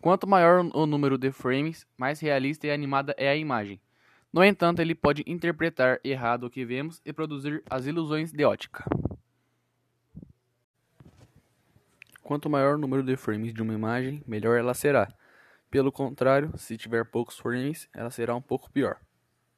Quanto maior o número de frames, mais realista e animada é a imagem. No entanto, ele pode interpretar errado o que vemos e produzir as ilusões de ótica. Quanto maior o número de frames de uma imagem, melhor ela será. Pelo contrário, se tiver poucos frames, ela será um pouco pior.